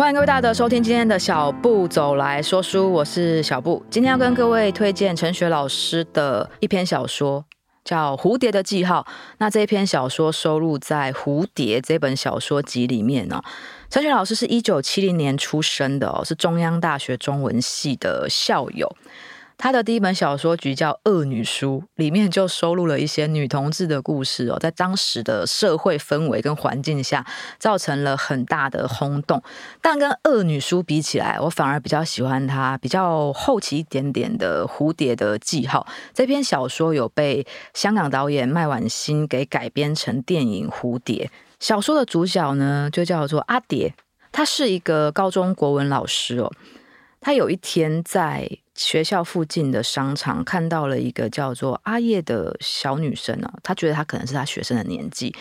欢迎各位大德收听今天的小步走来说书，我是小步。今天要跟各位推荐陈雪老师的一篇小说，叫《蝴蝶的记号》。那这一篇小说收录在《蝴蝶》这本小说集里面呢。陈雪老师是一九七零年出生的哦，是中央大学中文系的校友。他的第一本小说集叫《恶女书》，里面就收录了一些女同志的故事哦，在当时的社会氛围跟环境下，造成了很大的轰动。但跟《恶女书》比起来，我反而比较喜欢他比较后期一点点的《蝴蝶的记号》这篇小说，有被香港导演麦婉欣给改编成电影《蝴蝶》。小说的主角呢，就叫做阿蝶，他是一个高中国文老师哦。他有一天在学校附近的商场看到了一个叫做阿叶的小女生啊，他觉得她可能是他学生的年纪，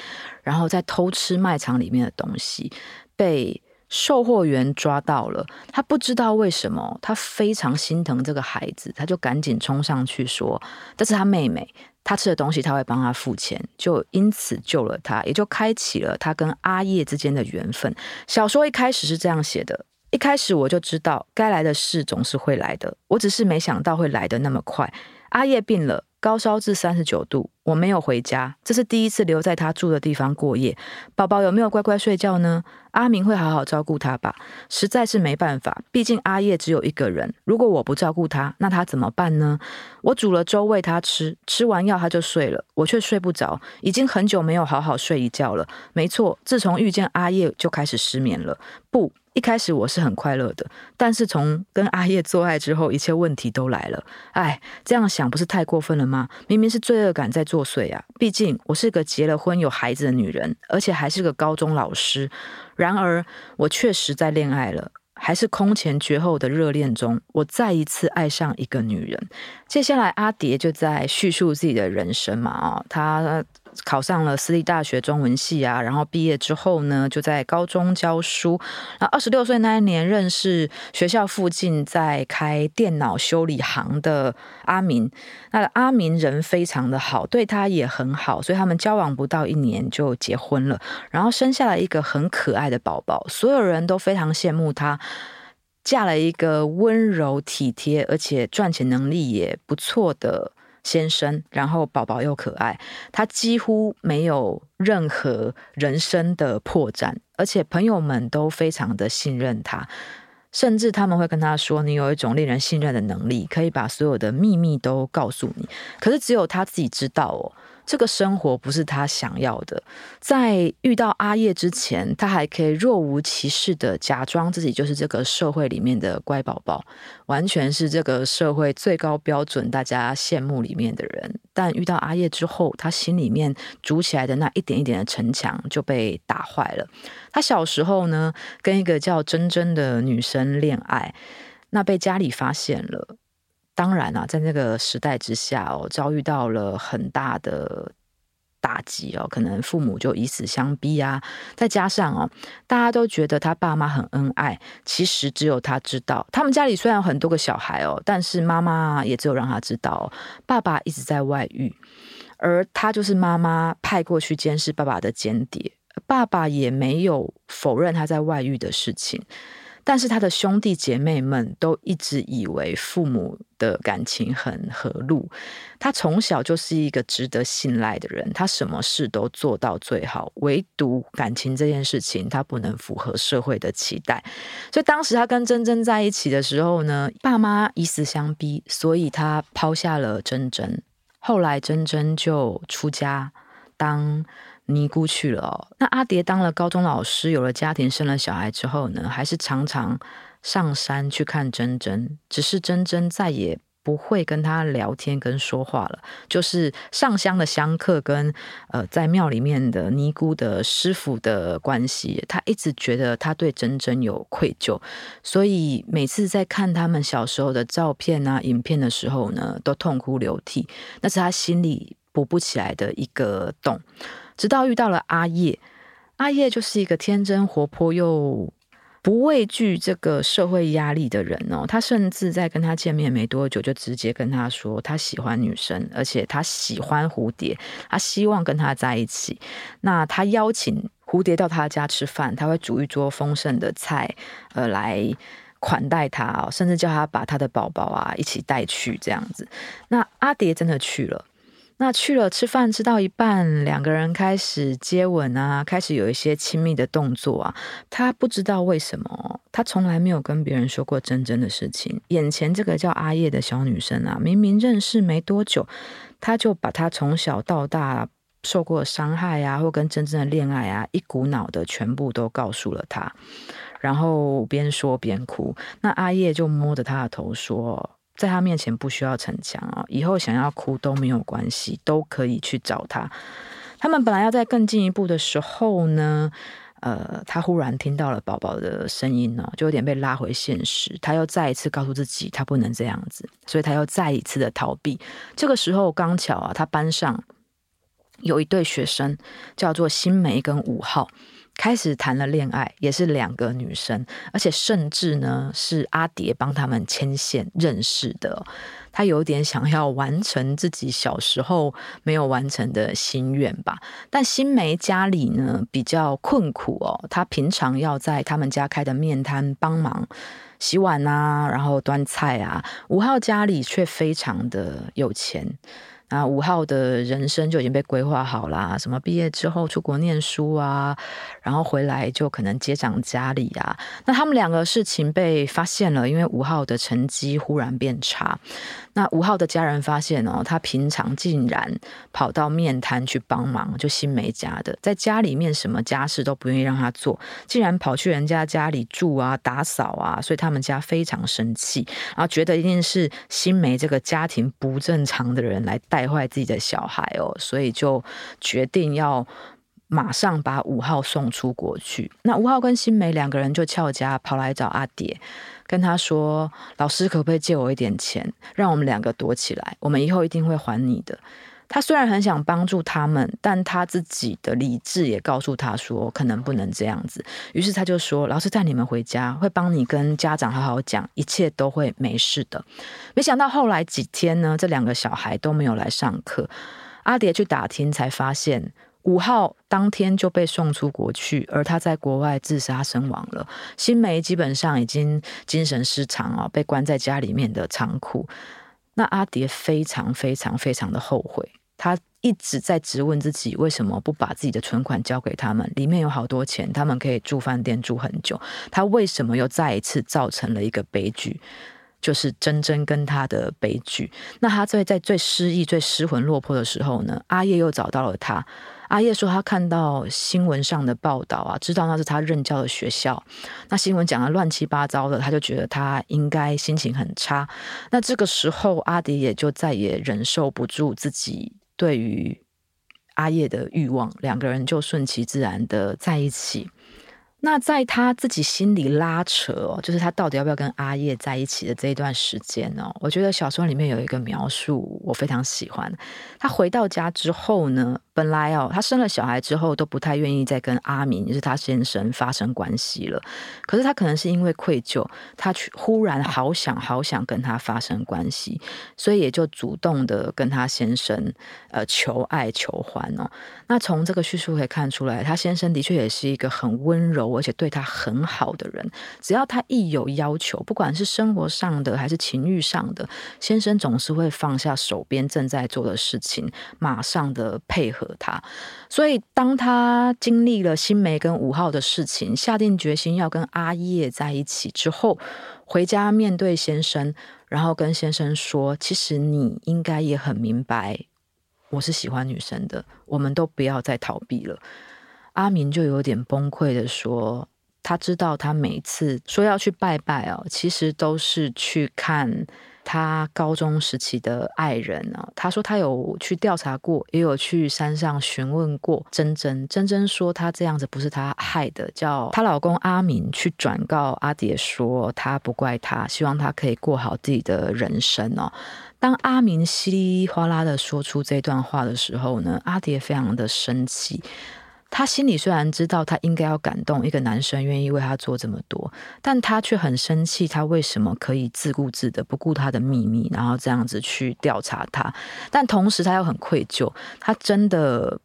然后在偷吃卖场里面的东西，被售货员抓到了。他不知道为什么，他非常心疼这个孩子，他就赶紧冲上去说：“这是他妹妹，他吃的东西他会帮他付钱。”就因此救了他，也就开启了他跟阿叶之间的缘分。小说一开始是这样写的。一开始我就知道，该来的事总是会来的，我只是没想到会来得那么快。阿叶病了，高烧至三十九度，我没有回家，这是第一次留在他住的地方过夜。宝宝有没有乖乖睡觉呢？阿明会好好照顾他吧？实在是没办法，毕竟阿叶只有一个人。如果我不照顾他，那他怎么办呢？我煮了粥喂他吃，吃完药他就睡了，我却睡不着，已经很久没有好好睡一觉了。没错，自从遇见阿叶就开始失眠了。不。一开始我是很快乐的，但是从跟阿叶做爱之后，一切问题都来了。哎，这样想不是太过分了吗？明明是罪恶感在作祟啊！毕竟我是个结了婚有孩子的女人，而且还是个高中老师。然而，我确实在恋爱了，还是空前绝后的热恋中，我再一次爱上一个女人。接下来，阿蝶就在叙述自己的人生嘛，啊，他。考上了私立大学中文系啊，然后毕业之后呢，就在高中教书。那二十六岁那一年，认识学校附近在开电脑修理行的阿明。那阿明人非常的好，对他也很好，所以他们交往不到一年就结婚了，然后生下了一个很可爱的宝宝。所有人都非常羡慕她，嫁了一个温柔体贴，而且赚钱能力也不错的。先生，然后宝宝又可爱，他几乎没有任何人生的破绽，而且朋友们都非常的信任他，甚至他们会跟他说：“你有一种令人信任的能力，可以把所有的秘密都告诉你。”可是只有他自己知道哦。这个生活不是他想要的。在遇到阿叶之前，他还可以若无其事的假装自己就是这个社会里面的乖宝宝，完全是这个社会最高标准，大家羡慕里面的人。但遇到阿叶之后，他心里面筑起来的那一点一点的城墙就被打坏了。他小时候呢，跟一个叫珍珍的女生恋爱，那被家里发现了。当然啊，在那个时代之下哦，遭遇到了很大的打击哦，可能父母就以死相逼啊。再加上哦，大家都觉得他爸妈很恩爱，其实只有他知道。他们家里虽然有很多个小孩哦，但是妈妈也只有让他知道，爸爸一直在外遇，而他就是妈妈派过去监视爸爸的间谍。爸爸也没有否认他在外遇的事情。但是他的兄弟姐妹们都一直以为父母的感情很和睦。他从小就是一个值得信赖的人，他什么事都做到最好，唯独感情这件事情他不能符合社会的期待。所以当时他跟珍珍在一起的时候呢，爸妈以死相逼，所以他抛下了珍珍。后来珍珍就出家当。尼姑去了哦。那阿蝶当了高中老师，有了家庭，生了小孩之后呢，还是常常上山去看珍珍。只是珍珍再也不会跟他聊天跟说话了，就是上香的香客跟呃在庙里面的尼姑的师傅的关系。他一直觉得他对珍珍有愧疚，所以每次在看他们小时候的照片啊、影片的时候呢，都痛哭流涕。那是他心里补不起来的一个洞。直到遇到了阿叶，阿叶就是一个天真活泼又不畏惧这个社会压力的人哦，他甚至在跟他见面没多久，就直接跟他说他喜欢女生，而且他喜欢蝴蝶，他希望跟他在一起。那他邀请蝴蝶到他家吃饭，他会煮一桌丰盛的菜，呃，来款待他哦，甚至叫他把他的宝宝啊一起带去这样子。那阿蝶真的去了。那去了吃饭，吃到一半，两个人开始接吻啊，开始有一些亲密的动作啊。他不知道为什么，他从来没有跟别人说过真正的事情。眼前这个叫阿叶的小女生啊，明明认识没多久，他就把她从小到大受过伤害啊，或跟真正的恋爱啊，一股脑的全部都告诉了她，然后边说边哭。那阿叶就摸着她的头说。在他面前不需要逞强啊，以后想要哭都没有关系，都可以去找他。他们本来要在更进一步的时候呢，呃，他忽然听到了宝宝的声音呢，就有点被拉回现实。他又再一次告诉自己，他不能这样子，所以他又再一次的逃避。这个时候刚巧啊，他班上有一对学生叫做新梅跟五号。开始谈了恋爱，也是两个女生，而且甚至呢是阿蝶帮他们牵线认识的。他有点想要完成自己小时候没有完成的心愿吧。但新梅家里呢比较困苦哦，她平常要在他们家开的面摊帮忙洗碗啊，然后端菜啊。五号家里却非常的有钱。啊，五号的人生就已经被规划好啦，什么毕业之后出国念书啊，然后回来就可能接掌家里啊。那他们两个事情被发现了，因为五号的成绩忽然变差。那五号的家人发现哦，他平常竟然跑到面摊去帮忙，就新梅家的，在家里面什么家事都不愿意让他做，竟然跑去人家家里住啊、打扫啊，所以他们家非常生气，然后觉得一定是新梅这个家庭不正常的人来带带坏自己的小孩哦，所以就决定要马上把五号送出国去。那五号跟新梅两个人就翘家跑来找阿蝶。跟他说：“老师，可不可以借我一点钱，让我们两个躲起来？我们以后一定会还你的。”他虽然很想帮助他们，但他自己的理智也告诉他说：“可能不能这样子。”于是他就说：“老师带你们回家，会帮你跟家长好好讲，一切都会没事的。”没想到后来几天呢，这两个小孩都没有来上课。阿蝶去打听，才发现。五号当天就被送出国去，而他在国外自杀身亡了。新梅基本上已经精神失常啊，被关在家里面的仓库。那阿蝶非常非常非常的后悔，他一直在质问自己，为什么不把自己的存款交给他们？里面有好多钱，他们可以住饭店住很久。他为什么又再一次造成了一个悲剧？就是真真跟他的悲剧。那他在在最失意、最失魂落魄的时候呢？阿叶又找到了他。阿叶说，他看到新闻上的报道啊，知道那是他任教的学校。那新闻讲的乱七八糟的，他就觉得他应该心情很差。那这个时候，阿迪也就再也忍受不住自己对于阿叶的欲望，两个人就顺其自然的在一起。那在他自己心里拉扯哦，就是他到底要不要跟阿叶在一起的这一段时间哦，我觉得小说里面有一个描述我非常喜欢。他回到家之后呢，本来哦，他生了小孩之后都不太愿意再跟阿明，就是他先生发生关系了。可是他可能是因为愧疚，他去忽然好想好想跟他发生关系，所以也就主动的跟他先生呃求爱求欢哦。那从这个叙述可以看出来，他先生的确也是一个很温柔而且对他很好的人。只要他一有要求，不管是生活上的还是情欲上的，先生总是会放下手边正在做的事情，马上的配合。他，所以当他经历了新梅跟五号的事情，下定决心要跟阿叶在一起之后，回家面对先生，然后跟先生说：“其实你应该也很明白，我是喜欢女生的，我们都不要再逃避了。”阿明就有点崩溃的说：“他知道他每次说要去拜拜哦，其实都是去看。”他高中时期的爱人啊，他说他有去调查过，也有去山上询问过珍珍。珍珍说他这样子不是他害的，叫她老公阿明去转告阿蝶说他不怪他，希望他可以过好自己的人生哦。当阿明稀里哗啦的说出这段话的时候呢，阿蝶非常的生气。她心里虽然知道她应该要感动一个男生愿意为她做这么多，但她却很生气，她为什么可以自顾自的不顾她的秘密，然后这样子去调查他？但同时她又很愧疚，她真的。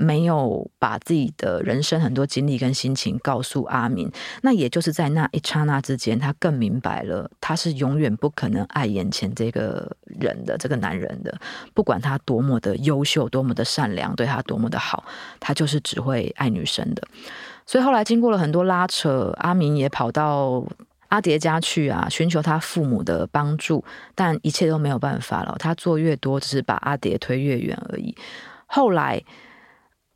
没有把自己的人生很多经历跟心情告诉阿明，那也就是在那一刹那之间，他更明白了，他是永远不可能爱眼前这个人的这个男人的，不管他多么的优秀，多么的善良，对他多么的好，他就是只会爱女生的。所以后来经过了很多拉扯，阿明也跑到阿蝶家去啊，寻求他父母的帮助，但一切都没有办法了。他做越多，只是把阿蝶推越远而已。后来。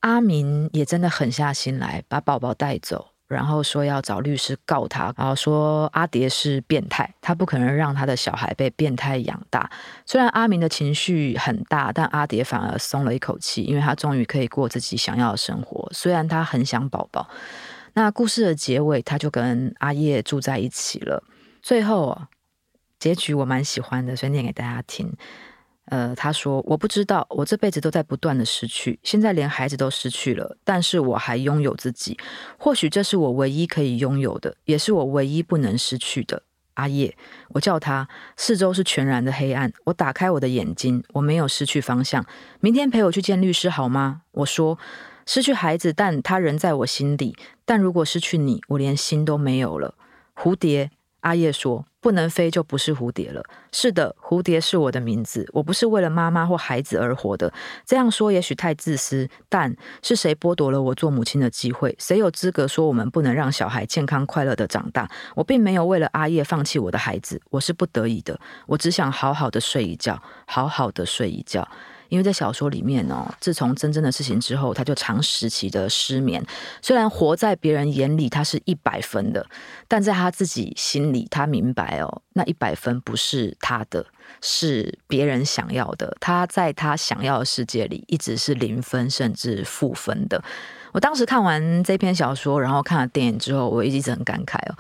阿明也真的狠下心来，把宝宝带走，然后说要找律师告他，然后说阿蝶是变态，他不可能让他的小孩被变态养大。虽然阿明的情绪很大，但阿蝶反而松了一口气，因为他终于可以过自己想要的生活。虽然他很想宝宝，那故事的结尾，他就跟阿叶住在一起了。最后结局我蛮喜欢的，所以念给大家听。呃，他说：“我不知道，我这辈子都在不断的失去，现在连孩子都失去了，但是我还拥有自己。或许这是我唯一可以拥有的，也是我唯一不能失去的。”阿叶，我叫他。四周是全然的黑暗。我打开我的眼睛，我没有失去方向。明天陪我去见律师好吗？我说：“失去孩子，但他仍在我心里。但如果失去你，我连心都没有了。”蝴蝶，阿叶说。不能飞就不是蝴蝶了。是的，蝴蝶是我的名字。我不是为了妈妈或孩子而活的。这样说也许太自私，但是谁剥夺了我做母亲的机会？谁有资格说我们不能让小孩健康快乐的长大？我并没有为了阿叶放弃我的孩子，我是不得已的。我只想好好的睡一觉，好好的睡一觉。因为在小说里面哦，自从真正的事情之后，他就长时期的失眠。虽然活在别人眼里他是一百分的，但在他自己心里，他明白哦，那一百分不是他的，是别人想要的。他在他想要的世界里一直是零分甚至负分的。我当时看完这篇小说，然后看了电影之后，我一直很感慨哦。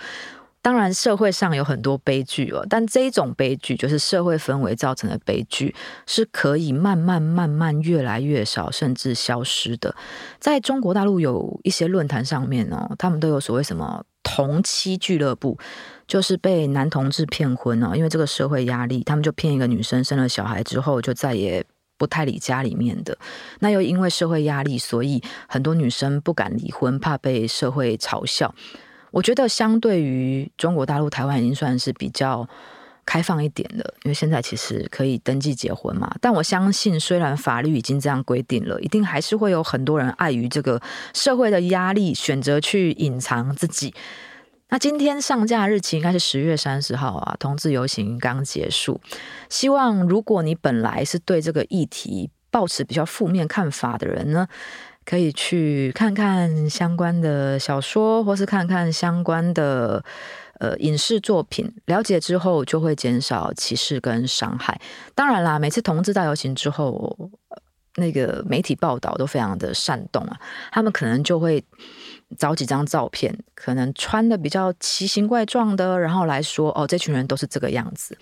当然，社会上有很多悲剧哦，但这种悲剧就是社会氛围造成的悲剧，是可以慢慢、慢慢越来越少，甚至消失的。在中国大陆有一些论坛上面哦，他们都有所谓什么同妻俱乐部，就是被男同志骗婚哦，因为这个社会压力，他们就骗一个女生生了小孩之后就再也不太理家里面的。那又因为社会压力，所以很多女生不敢离婚，怕被社会嘲笑。我觉得相对于中国大陆，台湾已经算是比较开放一点的，因为现在其实可以登记结婚嘛。但我相信，虽然法律已经这样规定了，一定还是会有很多人碍于这个社会的压力，选择去隐藏自己。那今天上架日期应该是十月三十号啊，同志游行刚结束。希望如果你本来是对这个议题抱持比较负面看法的人呢，可以去看看相关的小说，或是看看相关的呃影视作品，了解之后就会减少歧视跟伤害。当然啦，每次同志大游行之后，那个媒体报道都非常的煽动啊，他们可能就会找几张照片，可能穿的比较奇形怪状的，然后来说哦，这群人都是这个样子。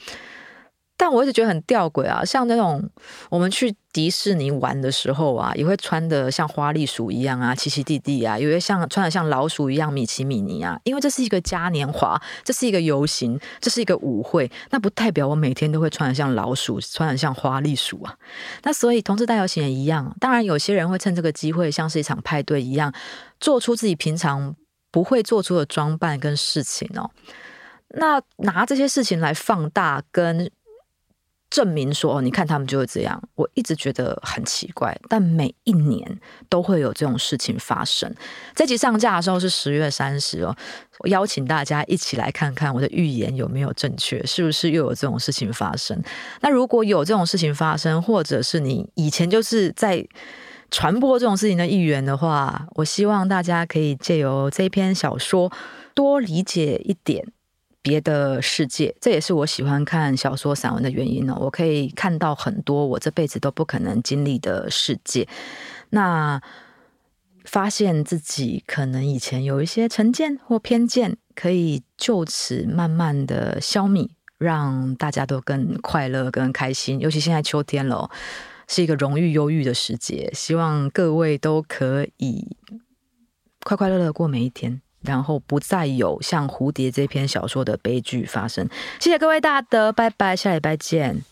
但我一直觉得很吊诡啊，像那种我们去迪士尼玩的时候啊，也会穿的像花栗鼠一样啊，奇奇蒂蒂啊，有些像穿的像老鼠一样米奇米妮啊，因为这是一个嘉年华，这是一个游行，这是一个舞会，那不代表我每天都会穿的像老鼠，穿的像花栗鼠啊。那所以同志大游行也一样，当然有些人会趁这个机会，像是一场派对一样，做出自己平常不会做出的装扮跟事情哦。那拿这些事情来放大跟。证明说哦，你看他们就会这样。我一直觉得很奇怪，但每一年都会有这种事情发生。这集上架的时候是十月三十哦，我邀请大家一起来看看我的预言有没有正确，是不是又有这种事情发生？那如果有这种事情发生，或者是你以前就是在传播这种事情的一员的话，我希望大家可以借由这篇小说多理解一点。别的世界，这也是我喜欢看小说散文的原因呢。我可以看到很多我这辈子都不可能经历的世界，那发现自己可能以前有一些成见或偏见，可以就此慢慢的消弭，让大家都更快乐、更开心。尤其现在秋天了，是一个荣誉忧郁的时节，希望各位都可以快快乐乐过每一天，然后不再有像蝴蝶这篇小说的悲剧发生。谢谢各位大德，拜拜，下礼拜见。